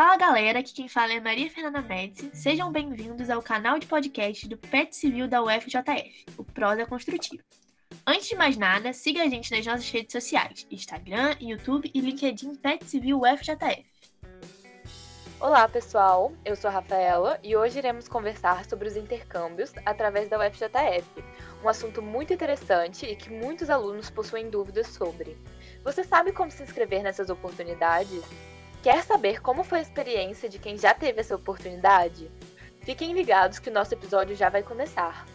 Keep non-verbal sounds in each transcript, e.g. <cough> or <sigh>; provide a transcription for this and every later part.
Fala galera, aqui quem fala é Maria Fernanda Médici. Sejam bem-vindos ao canal de podcast do PET Civil da UFJF, o Prosa Construtiva. Antes de mais nada, siga a gente nas nossas redes sociais: Instagram, YouTube e LinkedIn PET Civil UFJF. Olá pessoal, eu sou a Rafaela e hoje iremos conversar sobre os intercâmbios através da UFJF, um assunto muito interessante e que muitos alunos possuem dúvidas sobre. Você sabe como se inscrever nessas oportunidades? Quer saber como foi a experiência de quem já teve essa oportunidade? Fiquem ligados que o nosso episódio já vai começar.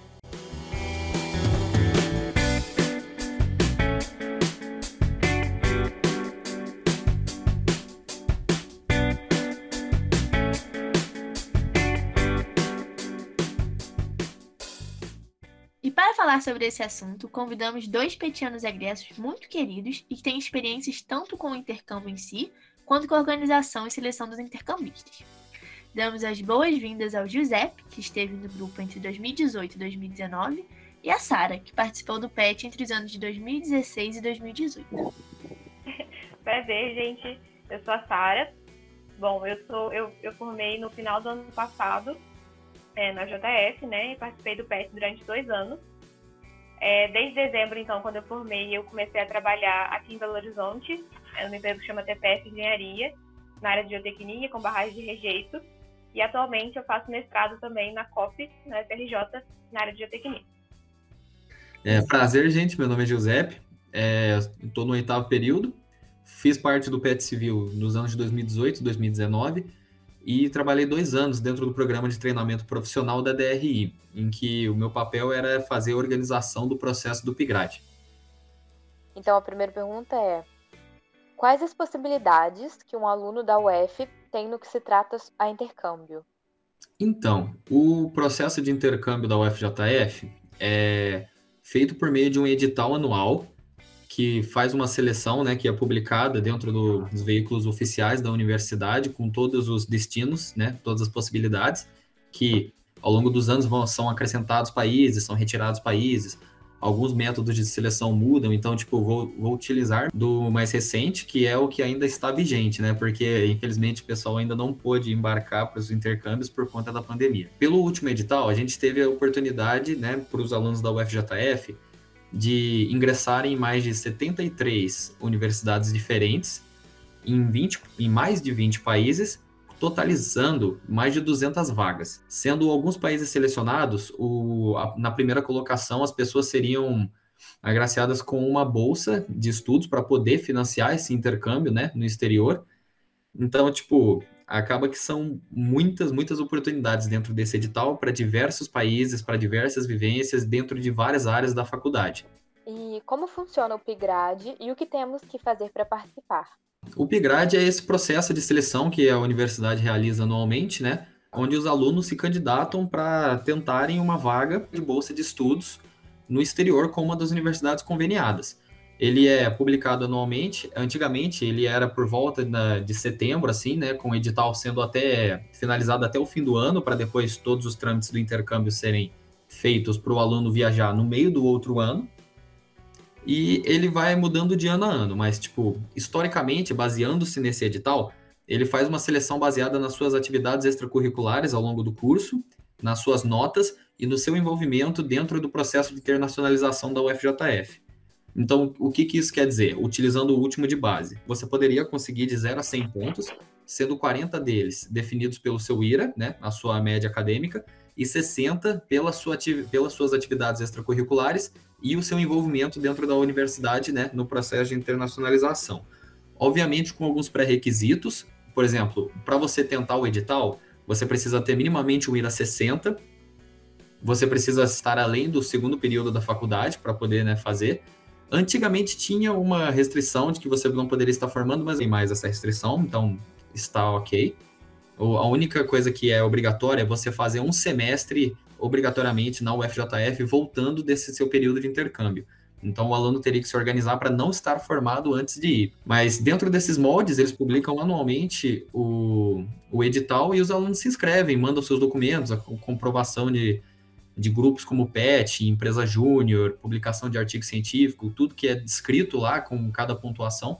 E para falar sobre esse assunto, convidamos dois petianos egressos muito queridos e que têm experiências tanto com o intercâmbio em si, quanto com a organização e seleção dos intercambistas. Damos as boas-vindas ao Giuseppe, que esteve no grupo entre 2018 e 2019, e a Sara, que participou do PET entre os anos de 2016 e 2018. Prazer, gente. Eu sou a Sara. Bom, eu sou eu, eu formei no final do ano passado é, na JF, né? E participei do PET durante dois anos. É, desde dezembro, então, quando eu formei, eu comecei a trabalhar aqui em Belo Horizonte, é uma empresa que chama TPS Engenharia, na área de geotecnia, com barragem de rejeito. E atualmente eu faço mestrado também na COP, na FRJ, na área de geotecnia. É, prazer, gente. Meu nome é Giuseppe. Estou é, no oitavo período. Fiz parte do PET Civil nos anos de 2018 e 2019 e trabalhei dois anos dentro do programa de treinamento profissional da DRI, em que o meu papel era fazer a organização do processo do PIGRAD. Então, a primeira pergunta é: Quais as possibilidades que um aluno da UF tem no que se trata a intercâmbio? Então, o processo de intercâmbio da UFJF é feito por meio de um edital anual que faz uma seleção, né, que é publicada dentro do, dos veículos oficiais da universidade com todos os destinos, né, todas as possibilidades que ao longo dos anos vão, são acrescentados países, são retirados países, alguns métodos de seleção mudam, então, tipo, vou, vou utilizar do mais recente, que é o que ainda está vigente, né? Porque, infelizmente, o pessoal ainda não pôde embarcar para os intercâmbios por conta da pandemia. Pelo último edital, a gente teve a oportunidade, né, para os alunos da UFJF, de ingressarem em mais de 73 universidades diferentes, em, 20, em mais de 20 países, totalizando mais de 200 vagas. Sendo alguns países selecionados, o, a, na primeira colocação as pessoas seriam agraciadas com uma bolsa de estudos para poder financiar esse intercâmbio, né, no exterior. Então, tipo, acaba que são muitas, muitas oportunidades dentro desse edital para diversos países, para diversas vivências dentro de várias áreas da faculdade. E como funciona o PIGRAD e o que temos que fazer para participar? O PIGRAD é esse processo de seleção que a universidade realiza anualmente, né? Onde os alunos se candidatam para tentarem uma vaga de bolsa de estudos no exterior com uma das universidades conveniadas. Ele é publicado anualmente. Antigamente ele era por volta de setembro, assim, né? Com o edital sendo até finalizado até o fim do ano, para depois todos os trâmites do intercâmbio serem feitos para o aluno viajar no meio do outro ano e ele vai mudando de ano a ano, mas, tipo, historicamente, baseando-se nesse edital, ele faz uma seleção baseada nas suas atividades extracurriculares ao longo do curso, nas suas notas e no seu envolvimento dentro do processo de internacionalização da UFJF. Então, o que, que isso quer dizer? Utilizando o último de base, você poderia conseguir de 0 a 100 pontos, sendo 40 deles definidos pelo seu IRA, né, a sua média acadêmica, e 60 pela sua, pelas suas atividades extracurriculares e o seu envolvimento dentro da universidade, né, no processo de internacionalização. Obviamente com alguns pré-requisitos, por exemplo, para você tentar o edital, você precisa ter minimamente um IRA 60, você precisa estar além do segundo período da faculdade para poder né, fazer. Antigamente tinha uma restrição de que você não poderia estar formando, mas tem mais essa restrição, então está ok. A única coisa que é obrigatória é você fazer um semestre obrigatoriamente na UFJF voltando desse seu período de intercâmbio. Então, o aluno teria que se organizar para não estar formado antes de ir. Mas dentro desses moldes, eles publicam anualmente o, o edital e os alunos se inscrevem, mandam seus documentos, a comprovação de, de grupos como PET, empresa júnior, publicação de artigo científico, tudo que é descrito lá com cada pontuação.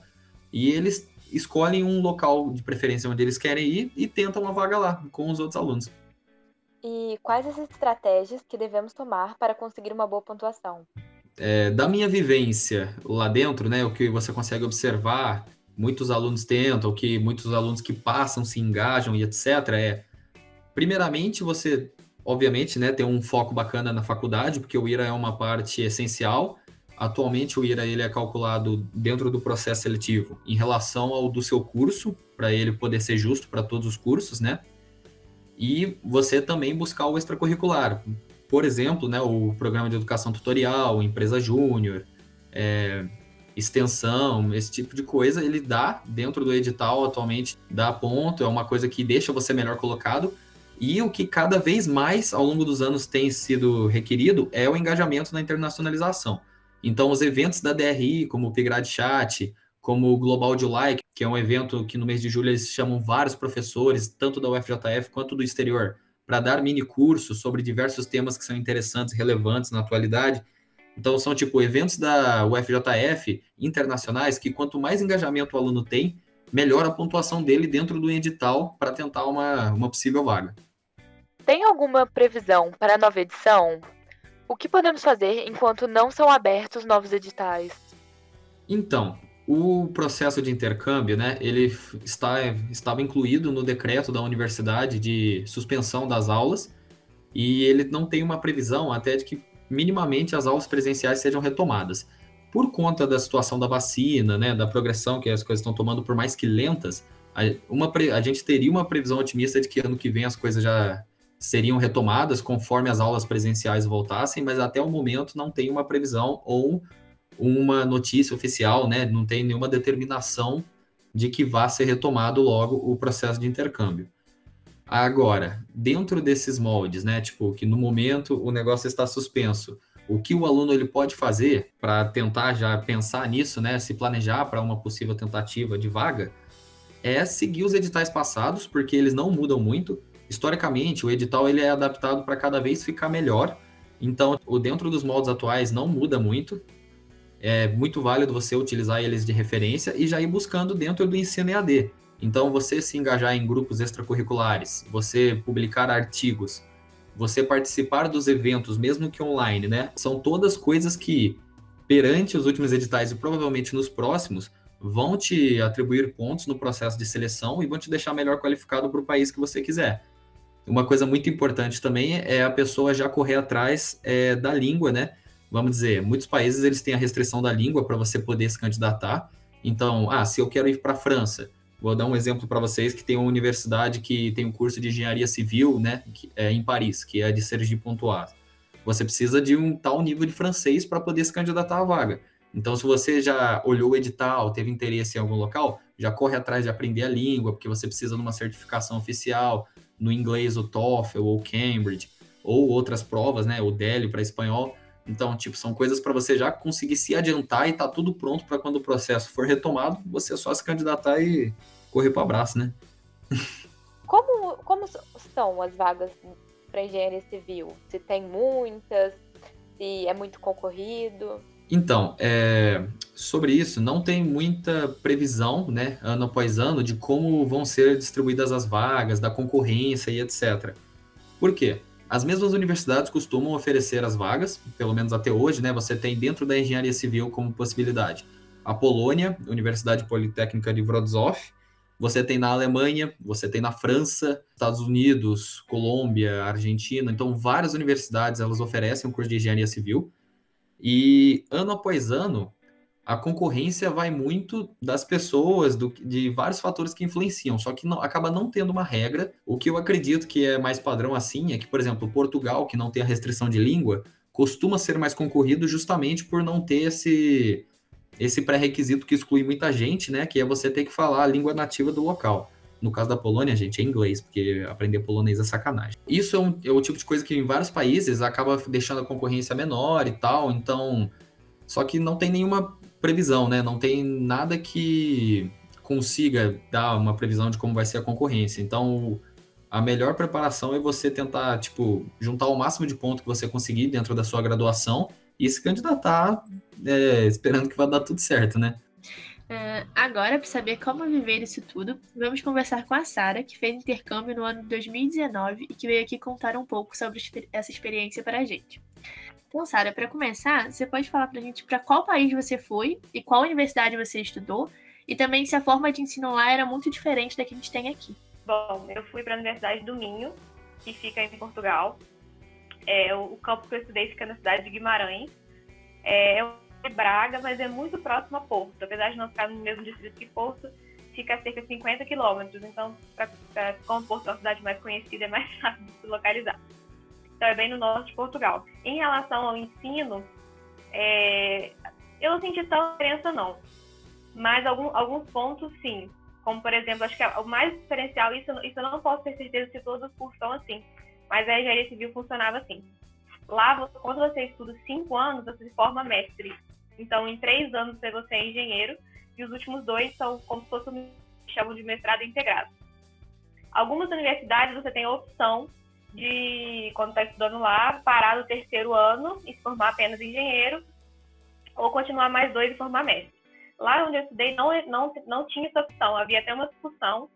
E eles escolhem um local de preferência onde eles querem ir e tentam uma vaga lá com os outros alunos. E quais as estratégias que devemos tomar para conseguir uma boa pontuação? É, da minha vivência lá dentro, né, o que você consegue observar, muitos alunos tentam, o que muitos alunos que passam se engajam e etc. É, primeiramente, você, obviamente, né, ter um foco bacana na faculdade, porque o IRA é uma parte essencial. Atualmente, o IRA ele é calculado dentro do processo seletivo em relação ao do seu curso, para ele poder ser justo para todos os cursos, né? E você também buscar o extracurricular. Por exemplo, né, o programa de educação tutorial, empresa júnior, é, extensão, esse tipo de coisa, ele dá dentro do edital atualmente, dá ponto, é uma coisa que deixa você melhor colocado. E o que cada vez mais ao longo dos anos tem sido requerido é o engajamento na internacionalização. Então, os eventos da DRI, como o Pigrad Chat, como o Global July, que é um evento que no mês de julho eles chamam vários professores, tanto da UFJF quanto do exterior, para dar mini cursos sobre diversos temas que são interessantes, relevantes na atualidade. Então, são tipo eventos da UFJF internacionais que quanto mais engajamento o aluno tem, melhor a pontuação dele dentro do edital para tentar uma, uma possível vaga. Tem alguma previsão para a nova edição? O que podemos fazer enquanto não são abertos novos editais? Então, o processo de intercâmbio, né, ele está, estava incluído no decreto da universidade de suspensão das aulas e ele não tem uma previsão até de que minimamente as aulas presenciais sejam retomadas. Por conta da situação da vacina, né, da progressão que as coisas estão tomando, por mais que lentas, a, uma, a gente teria uma previsão otimista de que ano que vem as coisas já seriam retomadas conforme as aulas presenciais voltassem, mas até o momento não tem uma previsão ou uma notícia oficial, né? Não tem nenhuma determinação de que vá ser retomado logo o processo de intercâmbio. Agora, dentro desses moldes, né? Tipo, que no momento o negócio está suspenso, o que o aluno ele pode fazer para tentar já pensar nisso, né? Se planejar para uma possível tentativa de vaga, é seguir os editais passados, porque eles não mudam muito historicamente, o edital ele é adaptado para cada vez ficar melhor. Então, o dentro dos moldes atuais não muda muito. É muito válido você utilizar eles de referência e já ir buscando dentro do ensino EAD. Então, você se engajar em grupos extracurriculares, você publicar artigos, você participar dos eventos, mesmo que online, né? São todas coisas que, perante os últimos editais e provavelmente nos próximos, vão te atribuir pontos no processo de seleção e vão te deixar melhor qualificado para o país que você quiser. Uma coisa muito importante também é a pessoa já correr atrás é, da língua, né? Vamos dizer, muitos países eles têm a restrição da língua para você poder se candidatar. Então, ah, se eu quero ir para a França, vou dar um exemplo para vocês que tem uma universidade que tem um curso de engenharia civil, né, que é em Paris, que é de Sergi Pontoise. Você precisa de um tal nível de francês para poder se candidatar à vaga. Então, se você já olhou o edital, teve interesse em algum local, já corre atrás de aprender a língua, porque você precisa de uma certificação oficial, no inglês o TOEFL ou Cambridge, ou outras provas, né, o DELI para espanhol. Então, tipo, são coisas para você já conseguir se adiantar e tá tudo pronto para quando o processo for retomado, você só se candidatar e correr para o abraço, né? Como, como são as vagas para engenharia civil? Se tem muitas, se é muito concorrido? Então, é, sobre isso, não tem muita previsão, né, ano após ano, de como vão ser distribuídas as vagas, da concorrência e etc. Por quê? As mesmas universidades costumam oferecer as vagas, pelo menos até hoje, né? Você tem dentro da engenharia civil como possibilidade a Polônia, Universidade Politécnica de Wrocław, você tem na Alemanha, você tem na França, Estados Unidos, Colômbia, Argentina. Então, várias universidades elas oferecem um curso de engenharia civil. E ano após ano, a concorrência vai muito das pessoas, do, de vários fatores que influenciam, só que não, acaba não tendo uma regra. O que eu acredito que é mais padrão assim é que, por exemplo, Portugal, que não tem a restrição de língua, costuma ser mais concorrido justamente por não ter esse, esse pré-requisito que exclui muita gente, né? Que é você ter que falar a língua nativa do local. No caso da Polônia, gente, é inglês, porque aprender polonês é sacanagem. Isso é, um, é o tipo de coisa que em vários países acaba deixando a concorrência menor e tal, então. Só que não tem nenhuma previsão, né? Não tem nada que consiga dar uma previsão de como vai ser a concorrência. Então, a melhor preparação é você tentar, tipo, juntar o máximo de pontos que você conseguir dentro da sua graduação e se candidatar é, esperando que vai dar tudo certo, né? Uh, agora, para saber como viver isso tudo, vamos conversar com a Sara, que fez intercâmbio no ano de 2019 e que veio aqui contar um pouco sobre essa experiência para a gente. Então, Sara, para começar, você pode falar para a gente para qual país você foi e qual universidade você estudou e também se a forma de ensino lá era muito diferente da que a gente tem aqui. Bom, eu fui para a Universidade do Minho, que fica em Portugal. É, o campo que eu estudei fica na cidade de Guimarães. É, de Braga, mas é muito próximo a Porto. Apesar de não ficar no mesmo distrito que Porto, fica a cerca de 50 quilômetros. Então, pra, pra, como Porto é uma cidade mais conhecida, é mais <laughs> fácil de se localizar. Então, é bem no norte de Portugal. Em relação ao ensino, é, eu não senti tanta diferença, não. Mas algum, alguns pontos, sim. Como, por exemplo, acho que é o mais diferencial, isso, isso eu não posso ter certeza se todos os cursos são assim, mas a engenharia civil funcionava assim. Lá, quando você estuda cinco anos, você se forma mestre. Então, em três anos você é engenheiro e os últimos dois são como se fosse um chamam de mestrado integrado. Algumas universidades você tem a opção de, quando está estudando lá, parar no terceiro ano e se formar apenas engenheiro ou continuar mais dois e formar mestre. Lá onde eu estudei não, não, não tinha essa opção, havia até uma discussão,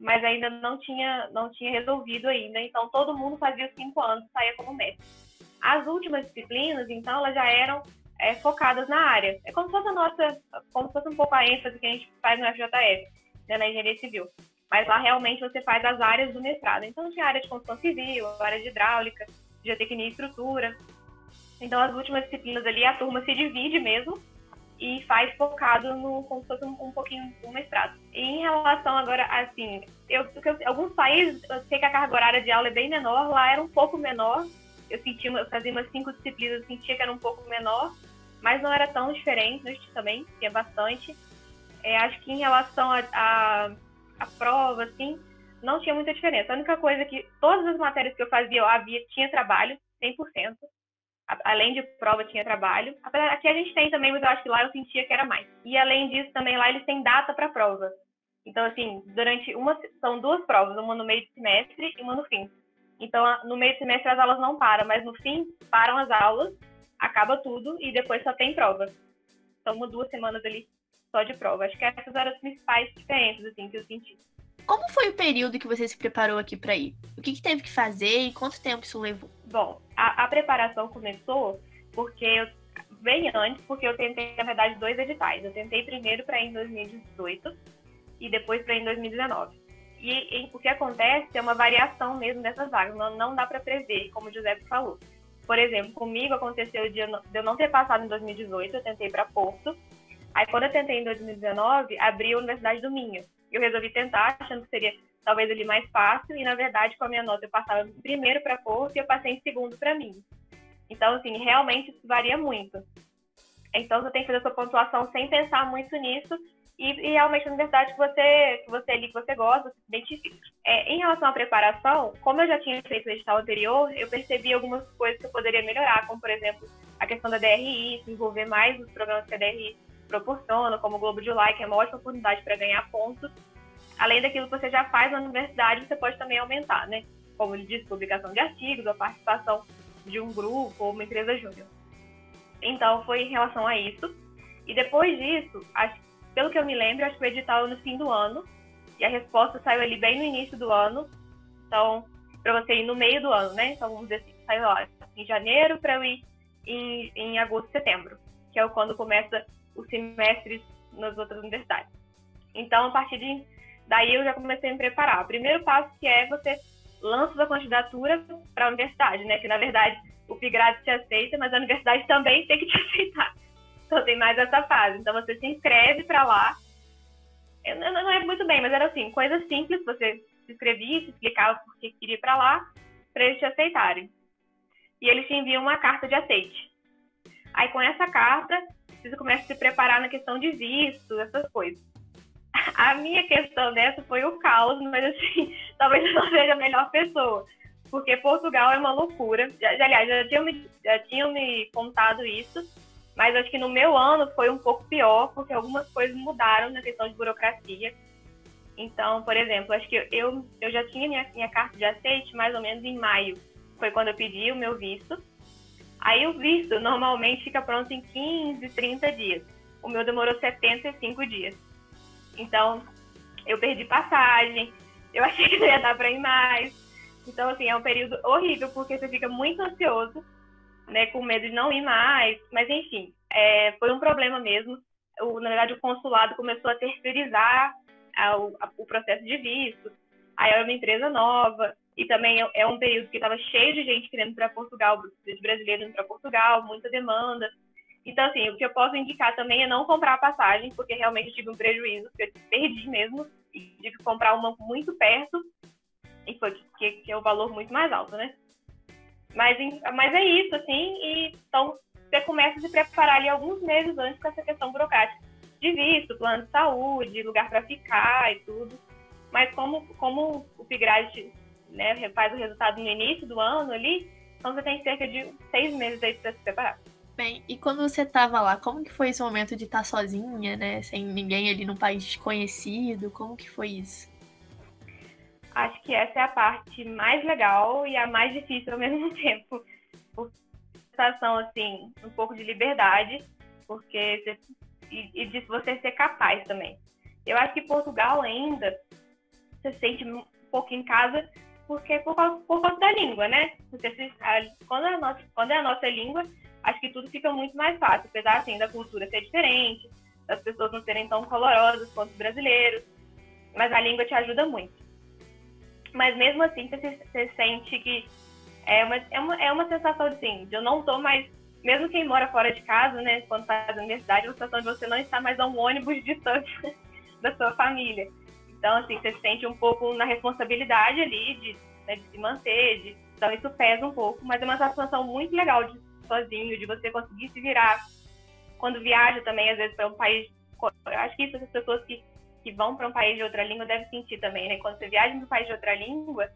mas ainda não tinha, não tinha resolvido ainda. Então todo mundo fazia os cinco anos e saía como mestre. As últimas disciplinas, então, elas já eram é, focadas na área. É como se fosse a nossa, como se fosse um pouco a ênfase que a gente faz no FJF, né, na engenharia civil. Mas lá realmente você faz as áreas do mestrado. Então tinha área de construção civil, área de hidráulica, geotecnia e estrutura. Então as últimas disciplinas ali a turma se divide mesmo e faz focado no como se fosse um, um pouquinho no mestrado. E em relação agora, assim, eu, alguns países, eu sei que a carga horária de aula é bem menor, lá era um pouco menor. Eu sentia, eu fazia umas cinco disciplinas, eu sentia que era um pouco menor, mas não era tão diferente, também tinha bastante. É, acho que em relação a, a, prova, assim, não tinha muita diferença. A única coisa é que todas as matérias que eu fazia, eu havia, tinha trabalho, 100%. Além de prova, tinha trabalho. Aqui a gente tem também, mas eu acho que lá eu sentia que era mais. E além disso, também lá eles têm data para prova. Então, assim, durante uma. São duas provas, uma no meio do semestre e uma no fim. Então, no meio do semestre as aulas não param, mas no fim param as aulas acaba tudo e depois só tem prova. São uma, duas semanas ali só de prova. Acho que essas eram as principais diferenças assim, que eu senti. Como foi o período que você se preparou aqui para ir? O que, que, teve que fazer e quanto tempo isso levou? Bom, a, a preparação começou porque eu bem antes, porque eu tentei, na verdade, dois editais. Eu tentei primeiro para ir em 2018 e depois para ir em 2019. E, e, o que acontece é uma variação mesmo dessas vagas, não, não dá para prever, como o José falou. Por exemplo, comigo aconteceu de eu não ter passado em 2018, eu tentei para Porto. Aí, quando eu tentei em 2019, abri a Universidade do Minho. Eu resolvi tentar, achando que seria talvez ali mais fácil, e na verdade, com a minha nota, eu passava primeiro para Porto e eu passei em segundo para mim. Então, assim, realmente isso varia muito. Então, você tem que fazer a sua pontuação sem pensar muito nisso e, e realmente na universidade que você, que você ali, que você gosta, se identifica. É, em relação à preparação, como eu já tinha feito o edital anterior, eu percebi algumas coisas que eu poderia melhorar, como, por exemplo, a questão da DRI, se envolver mais nos programas que a DRI proporciona, como o Globo de Like, é uma ótima oportunidade para ganhar pontos. Além daquilo que você já faz na universidade, você pode também aumentar, né? Como ele disse, publicação de artigos, a participação de um grupo ou uma empresa júnior. Então, foi em relação a isso. E depois disso, acho pelo que eu me lembro, acho que o edital no fim do ano. E a resposta saiu ali bem no início do ano. Então, para você ir no meio do ano, né? Então, vamos dizer assim, saiu lá em janeiro para eu ir em, em agosto, setembro, que é quando começa os semestres nas outras universidades. Então, a partir de daí eu já comecei a me preparar. O primeiro passo que é você lança sua candidatura para a universidade, né? Que na verdade o PIGRAD te aceita, mas a universidade também tem que te <laughs> aceitar. Então tem mais essa fase. Então você se inscreve para lá. Eu não é muito bem, mas era assim, coisa simples, você se inscrevia, se explicava por que queria ir para lá, para eles te aceitarem. E eles te enviam uma carta de aceite. Aí com essa carta, você começa a se preparar na questão de visto, essas coisas. A minha questão dessa foi o caos, mas assim, <laughs> talvez eu não seja a melhor pessoa. Porque Portugal é uma loucura. Já, aliás, já tinham, me, já tinham me contado isso, mas acho que no meu ano foi um pouco pior, porque algumas coisas mudaram na questão de burocracia. Então, por exemplo, acho que eu, eu já tinha minha, minha carta de aceite mais ou menos em maio. Foi quando eu pedi o meu visto. Aí o visto normalmente fica pronto em 15, 30 dias. o meu demorou 75 dias. Então, eu perdi passagem, eu <laughs> achei que não ia dar para ir mais. Então, assim, é um período horrível, porque você fica muito ansioso, né, com medo de não ir mais. Mas, enfim, é, foi um problema mesmo. O, na verdade, o consulado começou a terceirizar a, a, o processo de visto. Aí era uma empresa nova. E também é, é um período que estava cheio de gente querendo para Portugal, de brasileiros para Portugal, muita demanda. Então, assim, o que eu posso indicar também é não comprar passagem, porque realmente eu tive um prejuízo, porque eu perdi mesmo, e tive que comprar uma muito perto, e foi que, que é o valor muito mais alto, né? Mas, mas é isso, assim, e então você começa a se preparar ali alguns meses antes com essa questão burocrática de visto, plano de saúde, lugar para ficar e tudo. Mas como, como o PIGRAD né, faz o resultado no início do ano ali, então você tem cerca de seis meses aí para se preparar. Bem, e quando você estava lá, como que foi esse momento de estar sozinha, né, sem ninguém ali no país desconhecido? Como que foi isso? Acho que essa é a parte mais legal e a mais difícil ao <laughs> mesmo tempo. Por sensação assim, um pouco de liberdade, porque você, e, e de você ser capaz também. Eu acho que Portugal ainda se sente um pouco em casa porque por causa, por da língua, né? Se, a, quando, é a nossa, quando é a nossa língua, acho que tudo fica muito mais fácil, apesar assim, da cultura ser diferente, das pessoas não serem tão colorosas quanto os brasileiros, mas a língua te ajuda muito. Mas mesmo assim, você, você sente que é uma, é uma, é uma sensação assim, de eu não tô mais, mesmo quem mora fora de casa, né, quando faz a universidade, é uma sensação de você não estar mais a um ônibus distante <laughs> da sua família. Então, assim, você se sente um pouco na responsabilidade ali de, né, de se manter, de, então isso pesa um pouco, mas é uma sensação muito legal de sozinho, de você conseguir se virar. Quando viaja também, às vezes, para um país. Eu acho que isso as pessoas que, que vão para um país de outra língua devem sentir também, né? Quando você viaja para um país de outra língua,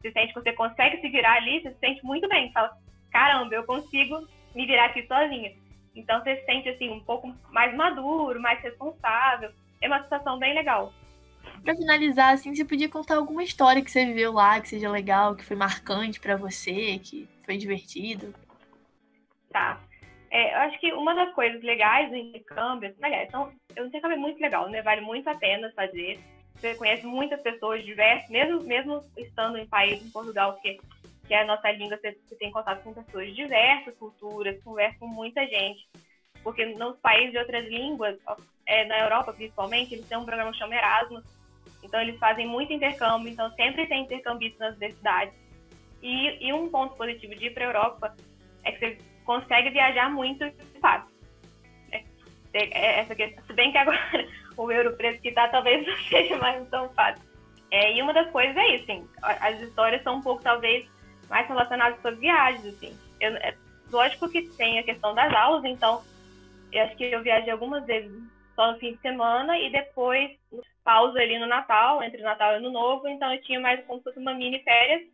você sente que você consegue se virar ali, você se sente muito bem. Você fala, caramba, eu consigo me virar aqui sozinha. Então você se sente assim um pouco mais maduro, mais responsável. É uma situação bem legal. Para finalizar, assim, você podia contar alguma história que você viveu lá, que seja legal, que foi marcante para você, que foi divertido? Tá. É, eu acho que uma das coisas legais do intercâmbio, aliás, então, o intercâmbio é muito legal, né? Vale muito a pena fazer. Você conhece muitas pessoas diversas, mesmo, mesmo estando em país, em Portugal, que, que é a nossa língua, você, você tem contato com pessoas diversas culturas, conversa com muita gente. Porque nos países de outras línguas, é, na Europa principalmente, eles têm um programa chamado Erasmus, então eles fazem muito intercâmbio, então sempre tem intercambistas nas universidades. E, e um ponto positivo de ir para a Europa é que você consegue viajar muito fácil. É, é, essa questão, se bem que agora <laughs> o euro preço que está talvez não <laughs> seja mais tão fácil. É, e uma das coisas é isso, assim, as histórias são um pouco, talvez, mais relacionadas com as viagens, assim. Eu, é, lógico que tem a questão das aulas, então, eu acho que eu viajei algumas vezes só no fim de semana e depois pausa ali no Natal, entre Natal e Ano Novo, então eu tinha mais como se fosse uma mini férias.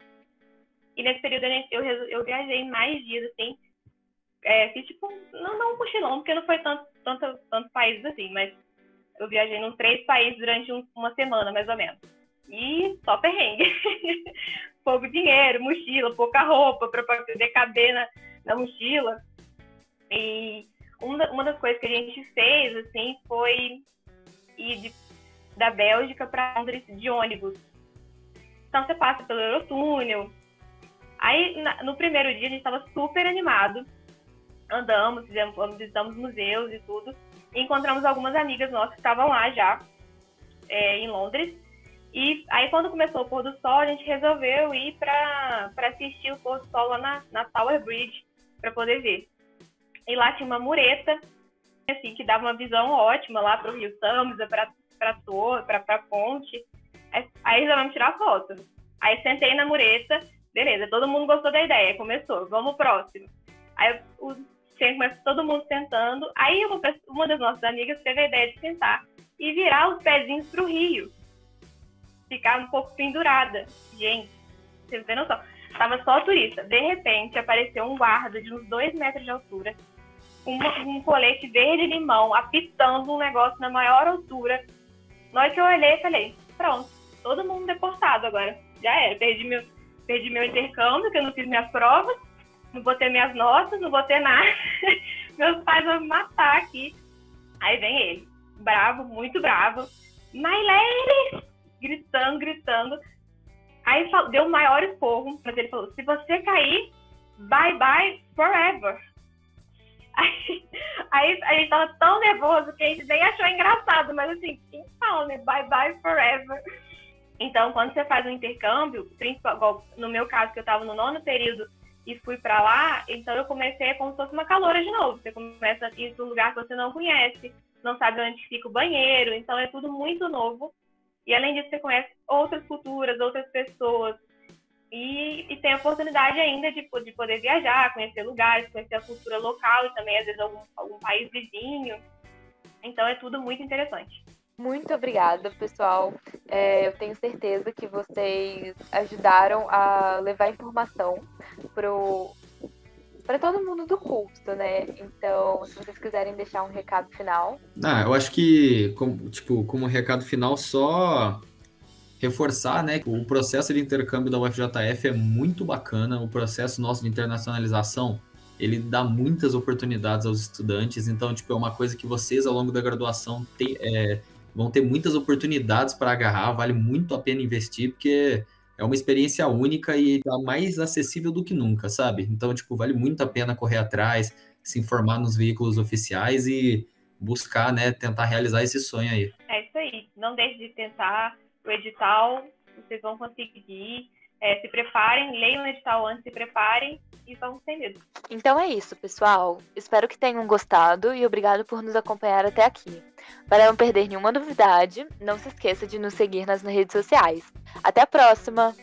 E nesse período eu, eu viajei mais dias, assim, é, fiz tipo, não, não um mochilão, porque não foi tanto, tanto, tantos países assim, mas eu viajei em três países durante um, uma semana, mais ou menos. E só perrengue. <laughs> Pouco dinheiro, mochila, pouca roupa para poder caber na, na mochila. E uma, uma das coisas que a gente fez, assim, foi ir de, da Bélgica para Londres de ônibus. Então você passa pelo Eurotúnel. Aí, no primeiro dia, a gente estava super animado andamos, fizemos, visitamos museus e tudo. E encontramos algumas amigas nossas que estavam lá já, é, em Londres. E aí, quando começou o pôr do sol, a gente resolveu ir para assistir o pôr do sol lá na, na Tower Bridge, para poder ver. E lá tinha uma mureta, assim, que dava uma visão ótima lá para o Rio Tamisa, para a torre, para a ponte. Aí resolvemos tirar foto. Aí sentei na mureta, beleza, todo mundo gostou da ideia, começou, vamos próximo. Aí começa todo mundo sentando. Aí uma, uma das nossas amigas teve a ideia de sentar e virar os pezinhos pro rio. Ficar um pouco pendurada. Gente, vocês têm noção. Tava só turista. De repente, apareceu um guarda de uns dois metros de altura, com um colete verde-limão, apitando um negócio na maior altura. Na hora que eu olhei, falei, pronto, todo mundo deportado agora. Já era. Perdi meu, perdi meu intercâmbio, que eu não fiz minhas provas não botei minhas notas, não botei nada. <laughs> Meus pais vão me matar aqui. Aí vem ele, bravo, muito bravo. Lady! Gritando, gritando. Aí deu o maior esporro, mas ele falou: se você cair, bye bye forever. Aí, aí a gente tava tão nervoso que a gente nem achou engraçado, mas assim, quem fala, né? Bye bye forever. Então, quando você faz um intercâmbio, no meu caso, que eu estava no nono período e fui para lá, então eu comecei como se fosse uma caloura de novo. Você começa a ir para um lugar que você não conhece, não sabe onde fica o banheiro, então é tudo muito novo. E além disso, você conhece outras culturas, outras pessoas. E, e tem a oportunidade ainda de, de poder viajar, conhecer lugares, conhecer a cultura local e também, às vezes, algum, algum país vizinho. Então é tudo muito interessante. Muito obrigada, pessoal. É, eu tenho certeza que vocês ajudaram a levar informação para todo mundo do curso, né? Então, se vocês quiserem deixar um recado final. Ah, eu acho que, como, tipo, como recado final, só reforçar, né, que o processo de intercâmbio da UFJF é muito bacana, o processo nosso de internacionalização, ele dá muitas oportunidades aos estudantes, então, tipo, é uma coisa que vocês, ao longo da graduação, tem, é, vão ter muitas oportunidades para agarrar, vale muito a pena investir, porque é uma experiência única e tá mais acessível do que nunca, sabe? Então, tipo, vale muito a pena correr atrás, se informar nos veículos oficiais e buscar, né, tentar realizar esse sonho aí. É isso aí. Não deixe de tentar o edital, vocês vão conseguir. É, se preparem, leiam o edital antes, se preparem e vamos sem medo. Então é isso, pessoal. Espero que tenham gostado e obrigado por nos acompanhar até aqui. Para não perder nenhuma novidade, não se esqueça de nos seguir nas redes sociais. Até a próxima!